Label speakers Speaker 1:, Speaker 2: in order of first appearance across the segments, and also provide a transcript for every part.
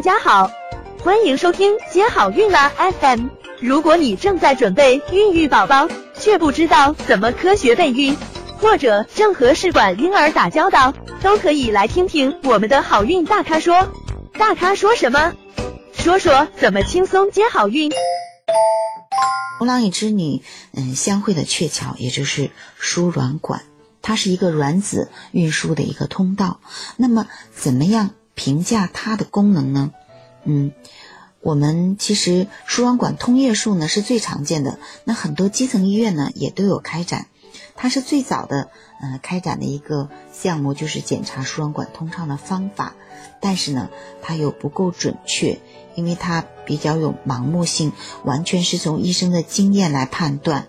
Speaker 1: 大家好，欢迎收听接好运啦 FM。如果你正在准备孕育宝宝，却不知道怎么科学备孕，或者正和试管婴儿打交道，都可以来听听我们的好运大咖说。大咖说什么？说说怎么轻松接好运。
Speaker 2: 牛郎与织女，嗯，相会的鹊桥，也就是输卵管，它是一个卵子运输的一个通道。那么，怎么样评价它的功能呢？嗯，我们其实输卵管通液术呢是最常见的，那很多基层医院呢也都有开展。它是最早的，呃，开展的一个项目，就是检查输卵管通畅的方法。但是呢，它又不够准确，因为它比较有盲目性，完全是从医生的经验来判断。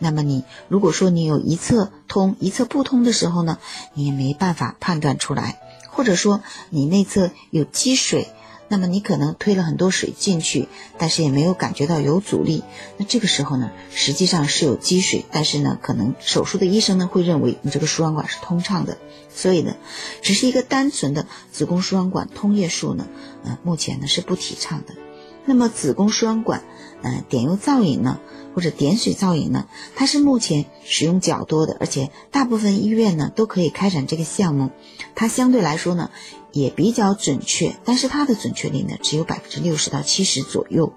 Speaker 2: 那么你如果说你有一侧通一侧不通的时候呢，你也没办法判断出来，或者说你内侧有积水。那么你可能推了很多水进去，但是也没有感觉到有阻力。那这个时候呢，实际上是有积水，但是呢，可能手术的医生呢会认为你这个输卵管是通畅的。所以呢，只是一个单纯的子宫输卵管通液术呢，呃，目前呢是不提倡的。那么子宫输卵管，呃，点油造影呢，或者点水造影呢，它是目前使用较多的，而且大部分医院呢都可以开展这个项目。它相对来说呢。也比较准确，但是它的准确率呢只有百分之六十到七十左右。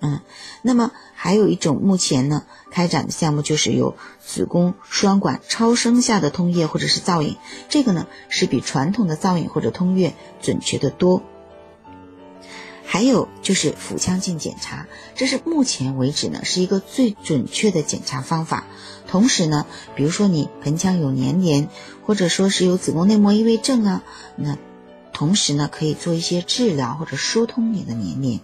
Speaker 2: 嗯，那么还有一种目前呢开展的项目就是有子宫输卵管超声下的通液或者是造影，这个呢是比传统的造影或者通液准确的多。还有就是腹腔镜检查，这是目前为止呢是一个最准确的检查方法。同时呢，比如说你盆腔有粘连，或者说是有子宫内膜异位症啊，那同时呢，可以做一些治疗或者疏通你的黏连，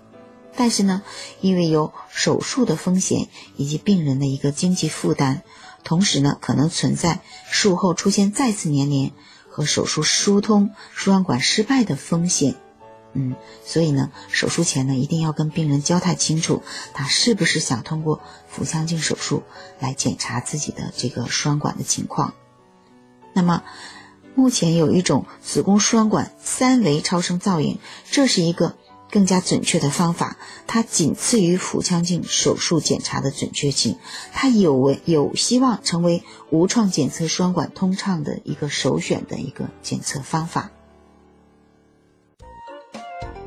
Speaker 2: 但是呢，因为有手术的风险以及病人的一个经济负担，同时呢，可能存在术后出现再次黏连和手术疏通输卵管失败的风险。嗯，所以呢，手术前呢，一定要跟病人交代清楚，他是不是想通过腹腔镜手术来检查自己的这个输卵管的情况。那么。目前有一种子宫输卵管三维超声造影，这是一个更加准确的方法，它仅次于腹腔镜手术检查的准确性，它有为有希望成为无创检测输卵管通畅的一个首选的一个检测方法。